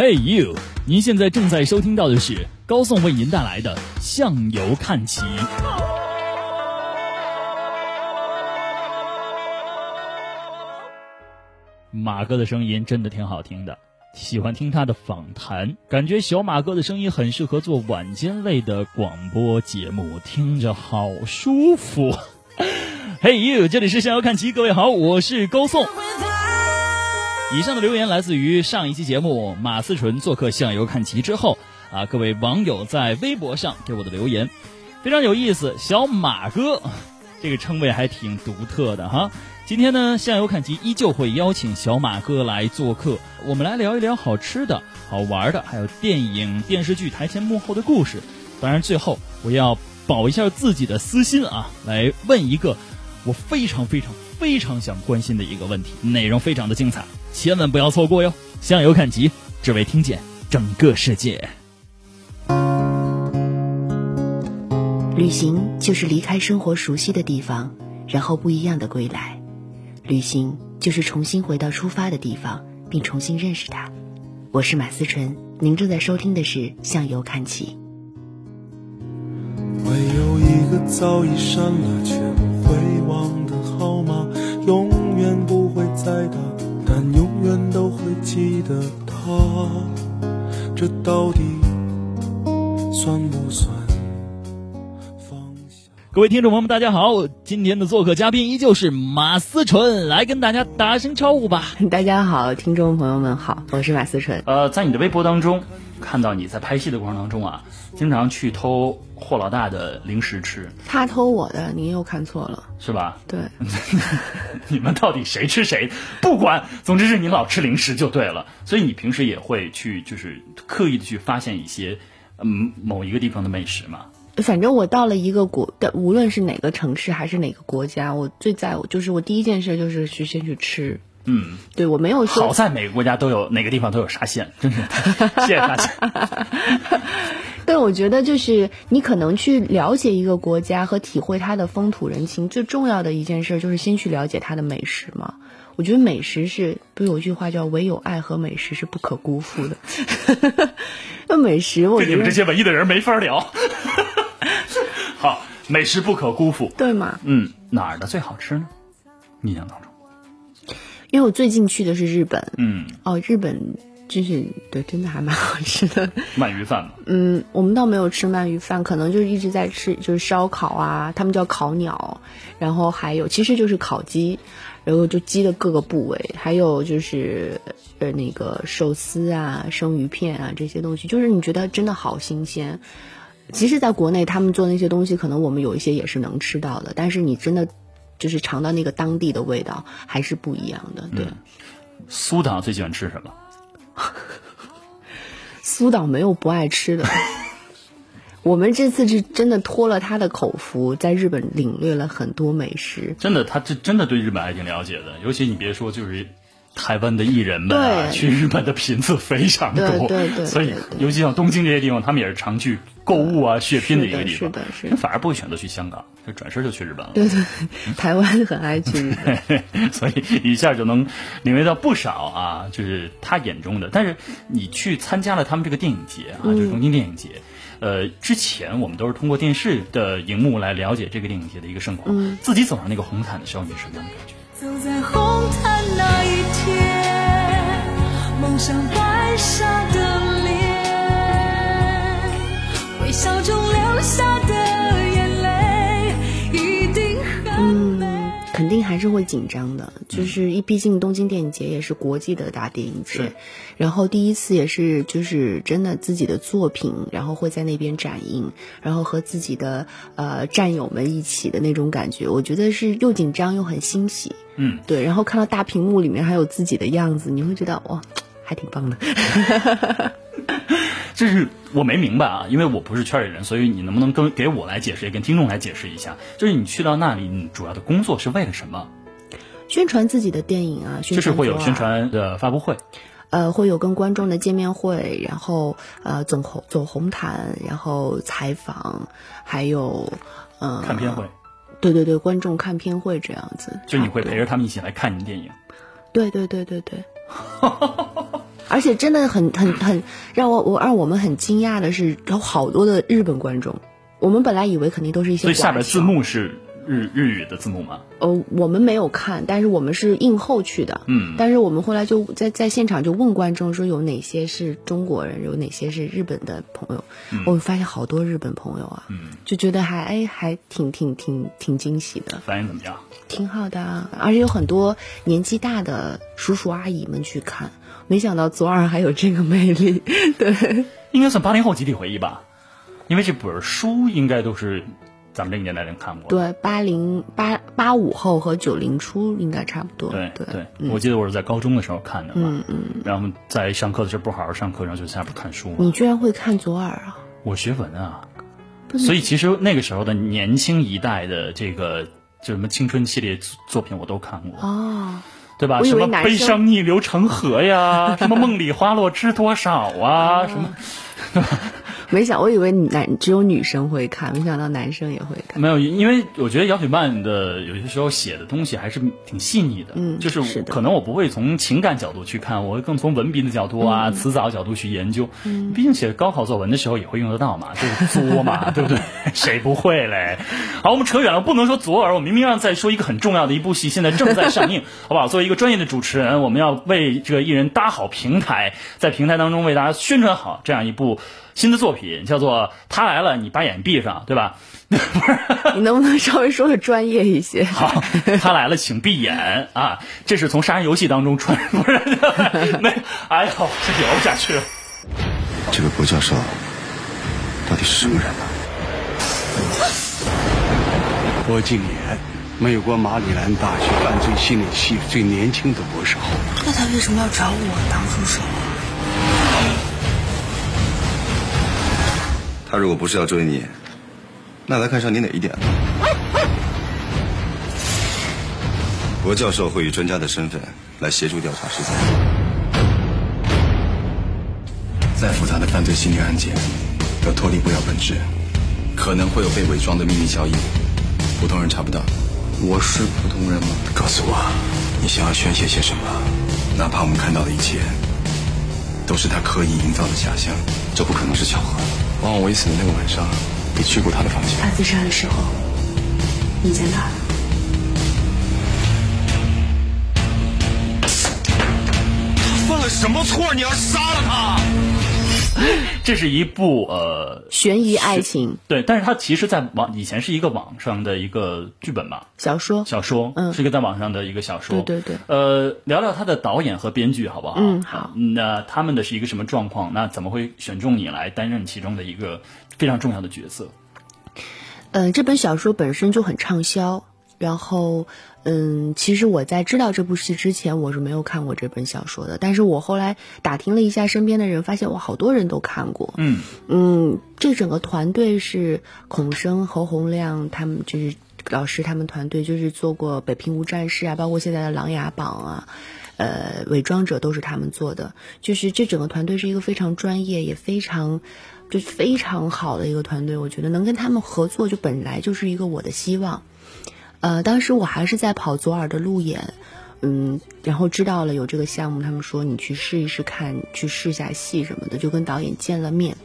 Hey you！您现在正在收听到的是高颂为您带来的《向游看齐》。马哥的声音真的挺好听的，喜欢听他的访谈，感觉小马哥的声音很适合做晚间类的广播节目，听着好舒服。Hey you！这里是向游看齐，各位好，我是高颂。以上的留言来自于上一期节目马思纯做客向游看齐之后啊，各位网友在微博上给我的留言非常有意思，小马哥这个称谓还挺独特的哈。今天呢，向游看齐依旧会邀请小马哥来做客，我们来聊一聊好吃的、好玩的，还有电影、电视剧台前幕后的故事。当然，最后我要保一下自己的私心啊，来问一个我非常非常非常想关心的一个问题，内容非常的精彩。千万不要错过哟！向游看齐，只为听见整个世界。旅行就是离开生活熟悉的地方，然后不一样的归来。旅行就是重新回到出发的地方，并重新认识它。我是马思纯，您正在收听的是《向游看齐》。会有一个早已删了却不会忘记得他，这到底算不算放下？各位听众朋友们，大家好！今天的做客嘉宾依旧是马思纯，来跟大家打声招呼吧。大家好，听众朋友们好，我是马思纯。呃，在你的微博当中看到你在拍戏的过程当中啊，经常去偷霍老大的零食吃。他偷我的，您又看错了，是吧？对。你们到底谁吃谁？不管，总之是你老吃零食就对了。所以你平时也会去，就是刻意的去发现一些，嗯，某一个地方的美食嘛。反正我到了一个国，的无论是哪个城市还是哪个国家，我最在乎就是我第一件事就是去先去吃。嗯，对我没有说。好在每个国家都有哪个地方都有沙县，真是 谢谢大家。对，我觉得就是你可能去了解一个国家和体会它的风土人情，最重要的一件事就是先去了解它的美食嘛。我觉得美食是，不有句话叫“唯有爱和美食是不可辜负的”。那美食，我跟你们这些文艺的人没法聊。好，美食不可辜负，对吗？嗯，哪儿的最好吃呢？印象当中，因为我最近去的是日本。嗯，哦，日本就是对，真的还蛮好吃的。鳗鱼饭嘛。嗯，我们倒没有吃鳗鱼饭，可能就是一直在吃，就是烧烤啊，他们叫烤鸟，然后还有其实就是烤鸡，然后就鸡的各个部位，还有就是呃那个寿司啊、生鱼片啊这些东西，就是你觉得真的好新鲜。其实，在国内他们做那些东西，可能我们有一些也是能吃到的，但是你真的就是尝到那个当地的味道，还是不一样的。对，苏导最喜欢吃什么？苏导没有不爱吃的。我们这次是真的托了他的口福，在日本领略了很多美食。真的，他这真的对日本还挺了解的。尤其你别说，就是台湾的艺人们啊，去日本的频次非常多。对对对。所以，尤其像东京这些地方，他们也是常去购物啊、血拼的一个地方。是的，是的。反而不会选择去香港，就转身就去日本了。对对，台湾很爱去日本。所以一下就能领略到不少啊，就是他眼中的。但是你去参加了他们这个电影节啊，就是东京电影节。呃，之前我们都是通过电视的荧幕来了解这个电影节的一个盛况。自己走上那个红毯的时候，你是什么样的感觉？走在红毯那一天，蒙上白纱的脸，微笑中流下的眼泪，一定很美。肯定还是会紧张的，就是一毕竟东京电影节也是国际的大电影节，然后第一次也是就是真的自己的作品，然后会在那边展映，然后和自己的呃战友们一起的那种感觉，我觉得是又紧张又很欣喜。嗯，对，然后看到大屏幕里面还有自己的样子，你会觉得哇，还挺棒的。这是我没明白啊，因为我不是圈里人，所以你能不能跟给我来解释，也跟听众来解释一下？就是你去到那里，你主要的工作是为了什么？宣传自己的电影啊，就是会有宣传的发布会，呃，会有跟观众的见面会，然后呃走红走红毯，然后采访，还有呃看片会。对对对，观众看片会这样子，就你会陪着他们一起来看你的电影。对对对对对。而且真的很很很让我我让我们很惊讶的是，有好多的日本观众。我们本来以为肯定都是一些所以下边字幕是日日语的字幕吗？呃，我们没有看，但是我们是映后去的。嗯但是我们后来就在在现场就问观众说有哪些是中国人，有哪些是日本的朋友。我发现好多日本朋友啊，嗯，就觉得还哎还挺挺挺挺惊喜的，反应怎么样？挺好的啊。而且有很多年纪大的叔叔阿姨们去看，没想到左耳还有这个魅力。对，应该算八零后集体回忆吧，因为这本书应该都是咱们这个年代人看过。对，八零八八五后和九零初应该差不多。对对对，我记得我是在高中的时候看的吧，嗯嗯，然后在上课的时候不好好上课，然后就在下边看书。你居然会看左耳啊？我学文啊，所以其实那个时候的年轻一代的这个就什么青春系列作作品我都看过，哦。对吧？什么悲伤逆流成河呀，什么梦里花落知多少啊，什么 没想，我以为男只有女生会看，没想到男生也会看。没有，因为我觉得姚雪曼的有些时候写的东西还是挺细腻的，嗯就是可能我不会从情感角度去看，我会更从文笔的角度啊、嗯词藻角度去研究。毕竟写高考作文的时候也会用得到嘛，就是作嘛，对不对？谁不会嘞？好，我们扯远了，不能说左耳，我明明让在说一个很重要的一部戏，现在正在上映，好不好？作为一个专业的主持人，我们要为这个艺人搭好平台，在平台当中为大家宣传好这样一部新的作品，叫做《他来了，你把眼闭上》，对吧？你能不能稍微说的专业一些？好，他来了，请闭眼啊！这是从杀人游戏当中穿出来的，没，哎呦，这聊不下去了。这个郭教授到底是什么人呢？郭敬言，美国马里兰大学犯罪心理系最年轻的博士后。那他为什么要找我当助手啊？如果不是要追你，那他看上你哪一点了？郭教授会以专家的身份来协助调查事件。再复杂的犯罪心理案件，都脱离不了本质，可能会有被伪装的秘密交易，普通人查不到。我是普通人吗？告诉我，你想要宣泄些什么？哪怕我们看到的一切，都是他刻意营造的假象，这不可能是巧合。往往我死的那个晚上，你去过他的房间。他自杀的时候，你在哪儿？犯了什么错？你要杀了他？这是一部呃，悬疑爱情对，但是它其实，在网以前是一个网上的一个剧本吧，小说，小说，嗯是一个在网上的一个小说。对对对呃，聊聊他的导演和编剧好不好？嗯好那他们的是一个什么状况？那怎么会选中你来担任其中的一个非常重要的角色？嗯，这本小说本身就很畅销。然后，嗯，其实我在知道这部戏之前，我是没有看过这本小说的。但是我后来打听了一下身边的人，发现我，好多人都看过。嗯嗯，这整个团队是孔生、侯洪亮他们，就是老师他们团队，就是做过《北平无战事》啊，包括现在的《琅琊榜》啊，呃，《伪装者》都是他们做的。就是这整个团队是一个非常专业，也非常就是非常好的一个团队。我觉得能跟他们合作，就本来就是一个我的希望。呃，当时我还是在跑左耳的路演，嗯，然后知道了有这个项目，他们说你去试一试看，去试下戏什么的，就跟导演见了面。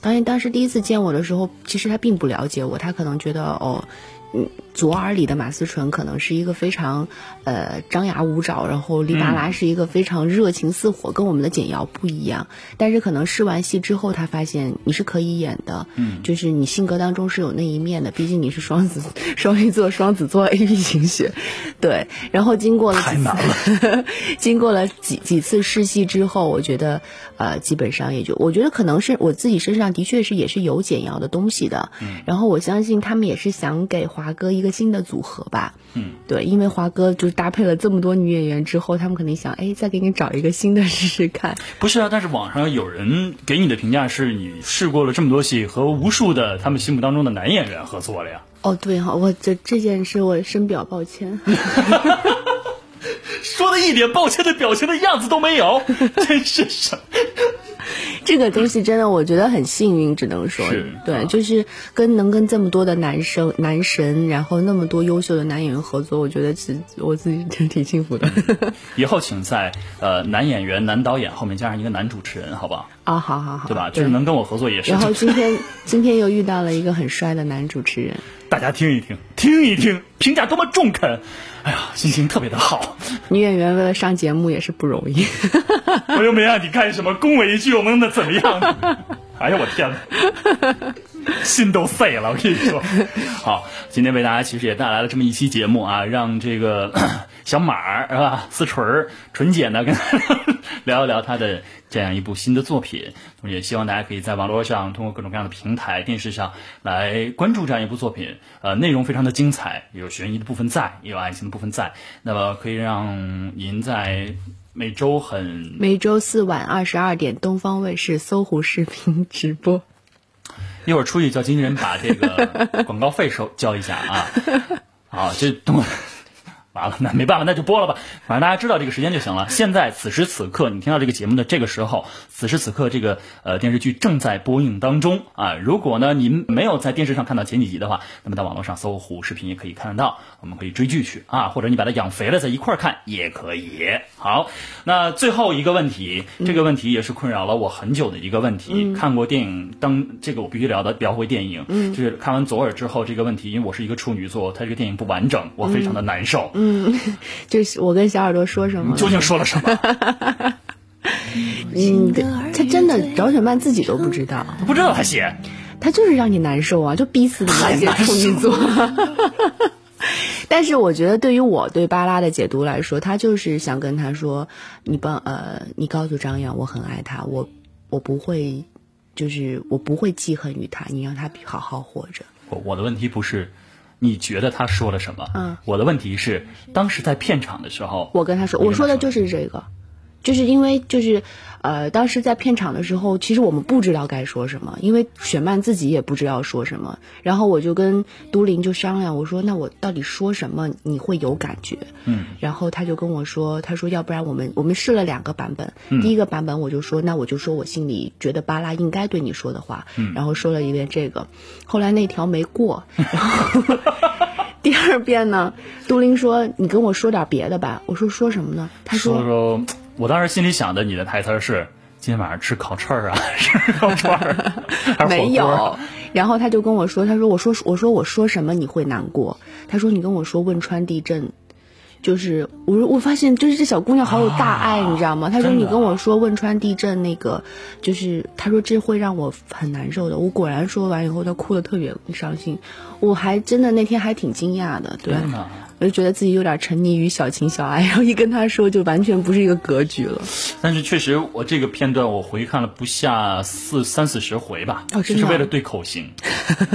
导演当时第一次见我的时候，其实他并不了解我，他可能觉得哦，嗯，左耳里的马思纯可能是一个非常呃张牙舞爪，然后黎达拉是一个非常热情似火，跟我们的简瑶不一样。但是可能试完戏之后，他发现你是可以演的，嗯，就是你性格当中是有那一面的，毕竟你是双子双鱼座双子座 A B 型血，对。然后经过了几次，经过了几几次试戏之后，我觉得呃基本上也就，我觉得可能是我自己身上的确是也是有简瑶的东西的，嗯。然后我相信他们也是想给华哥一个新的组合吧，嗯，对，因为华哥就是搭配了这么多女演员之后，他们肯定想，哎，再给你找一个新的试试看。不是啊，但是网上有人给你的评价是你试过了这么多戏，和无数的他们心目当中的男演员合作了呀。哦，对哈、我这这件事我深表抱歉。说的一点抱歉的表情的样子都没有，真是什么？这个东西真的，我觉得很幸运，只能说是对，啊就是跟能跟这么多的男生、男神，然后那么多优秀的男演员合作，我觉得自我自己挺挺幸福的。以后请在呃男演员、男导演后面加上一个男主持人，好不好？啊，好好好，对吧？就是能跟我合作也是。然后今天今天又遇到了一个很帅的男主持人，大家听一听，听一听，评价多么中肯，哎呀，心情特别的好。女演员为了上节目也是不容易。我又没让你干什么，恭维一句，我们能怎么样？哎呀，我天哪！心都废了，我跟你说。好，今天为大家其实也带来了这么一期节目啊，让这个 小马儿是吧，思纯、纯姐呢，跟聊一聊她的这样一部新的作品。同时也希望大家可以在网络上通过各种各样的平台、电视上来关注这样一部作品。呃，内容非常的精彩，有悬疑的部分在，也有爱情的部分在。那么可以让您在每周很每周四晚二十二点，东方卫视搜狐视频直播。一会儿出去叫经纪人把这个 广告费收交一下啊！好，这东完了，那没办法，那就播了吧。反正大家知道这个时间就行了。现在此时此刻，你听到这个节目的这个时候，此时此刻这个呃电视剧正在播映当中啊。如果呢您没有在电视上看到前几集的话，那么在网络上搜狐视频也可以看得到，我们可以追剧去啊，或者你把它养肥了再一块儿看也可以。好，那最后一个问题，这个问题也是困扰了我很久的一个问题。看过电影当这个我必须聊的聊回电影，就是看完左耳之后这个问题，因为我是一个处女座，它这个电影不完整，我非常的难受。嗯，就是我跟小耳朵说什么你？究竟说了什么？嗯，他真的饶雪曼自己都不知道，不知道他写。他就是让你难受啊，就逼死你那些处女座。但是我觉得，对于我对巴拉的解读来说，他就是想跟他说：“你帮呃，你告诉张扬，我很爱他，我我不会，就是我不会记恨于他，你让他好好活着。我我的问题不是你觉得他说了什么，嗯，我的问题是当时在片场的时候，我跟他说，我说的就是这个，就是因为就是呃，当时在片场的时候，其实我们不知道该说什么，因为雪曼自己也不知道说什么。然后我就跟都灵就商量，我说那我到底说什么你会有感觉？嗯，然后他就跟我说，他说要不然我们我们试了两个版本，嗯第一个版本我就说那我就说我心里觉得巴拉应该对你说的话，嗯然后说了一遍这个，后来那条没过，然后第二遍呢，都灵说你跟我说点别的吧，我说说什么呢？他说说，我当时心里想的，你的台词是今天晚上吃烤串儿啊，吃烤串儿，还是火锅没有。然后他就跟我说，他说我说我说我说什么你会难过？他说你跟我说汶川地震。就是我说，我发现就是这小姑娘好有大爱，你知道吗？他说你跟我说汶川地震那个，就是他说这会让我很难受的。我果然说完以后，她哭的特别伤心。我还真的那天还挺惊讶的，对！我就觉得自己有点沉溺于小情小爱，然后一跟他说，就完全不是一个格局了。但是确实，我这个片段我回看了不下四三四十回吧，就是为了对口型。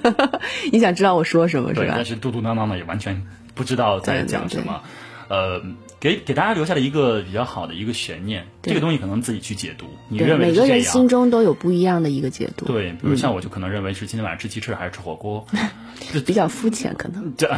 你想知道我说什么是对，吧但？是嘟嘟囔囔的也完全不知道在对对对讲什么。呃，给给大家留下了一个比较好的一个悬念，这个东西可能自己去解读。你，认为每？个人心中都有不一样的一个解读。对，比如像我就可能认为是今天晚上吃鸡翅还是吃火锅。比较肤浅，可能。这，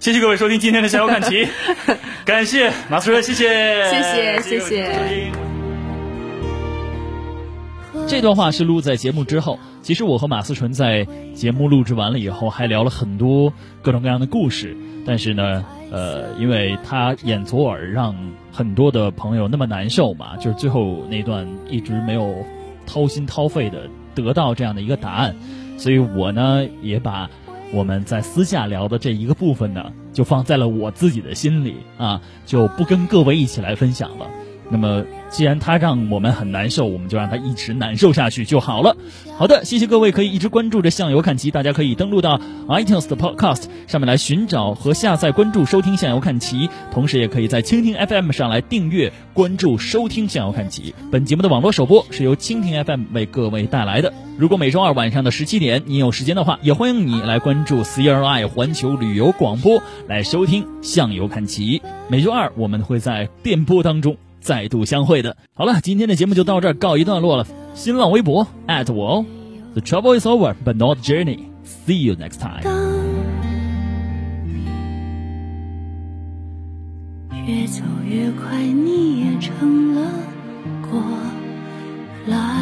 谢谢各位收听今天的《逍遥看齐》，感谢马思纯，谢谢，谢谢谢谢这段话是录在节目之后。其实我和马思纯在节目录制完了以后，还聊了很多各种各样的故事。但是呢，呃，因为他演左耳让很多的朋友那么难受嘛，就是最后那段一直没有掏心掏肺的得到这样的一个答案，所以我呢也把我们在私下聊的这一个部分呢，就放在了我自己的心里啊，就不跟各位一起来分享了。那么，既然他让我们很难受，我们就让他一直难受下去就好了。好的，谢谢各位可以一直关注着向游看齐，大家可以登录到 iTunes 的 Podcast 上面来寻找和下载、关注、收听向游看齐，同时也可以在蜻蜓 FM 上来订阅、关注、收听向游看齐。本节目的网络首播是由蜻蜓 FM 为各位带来的。如果每周二晚上的十七点你有时间的话，也欢迎你来关注 CRI 环球旅游广播来收听向游看齐。每周二我们会在电波当中。再度相会的。好了，今天的节目就到这儿告一段落了。新浪微博我哦，The trouble is over, but not the journey. See you next time. 越走越快，你也成了过来。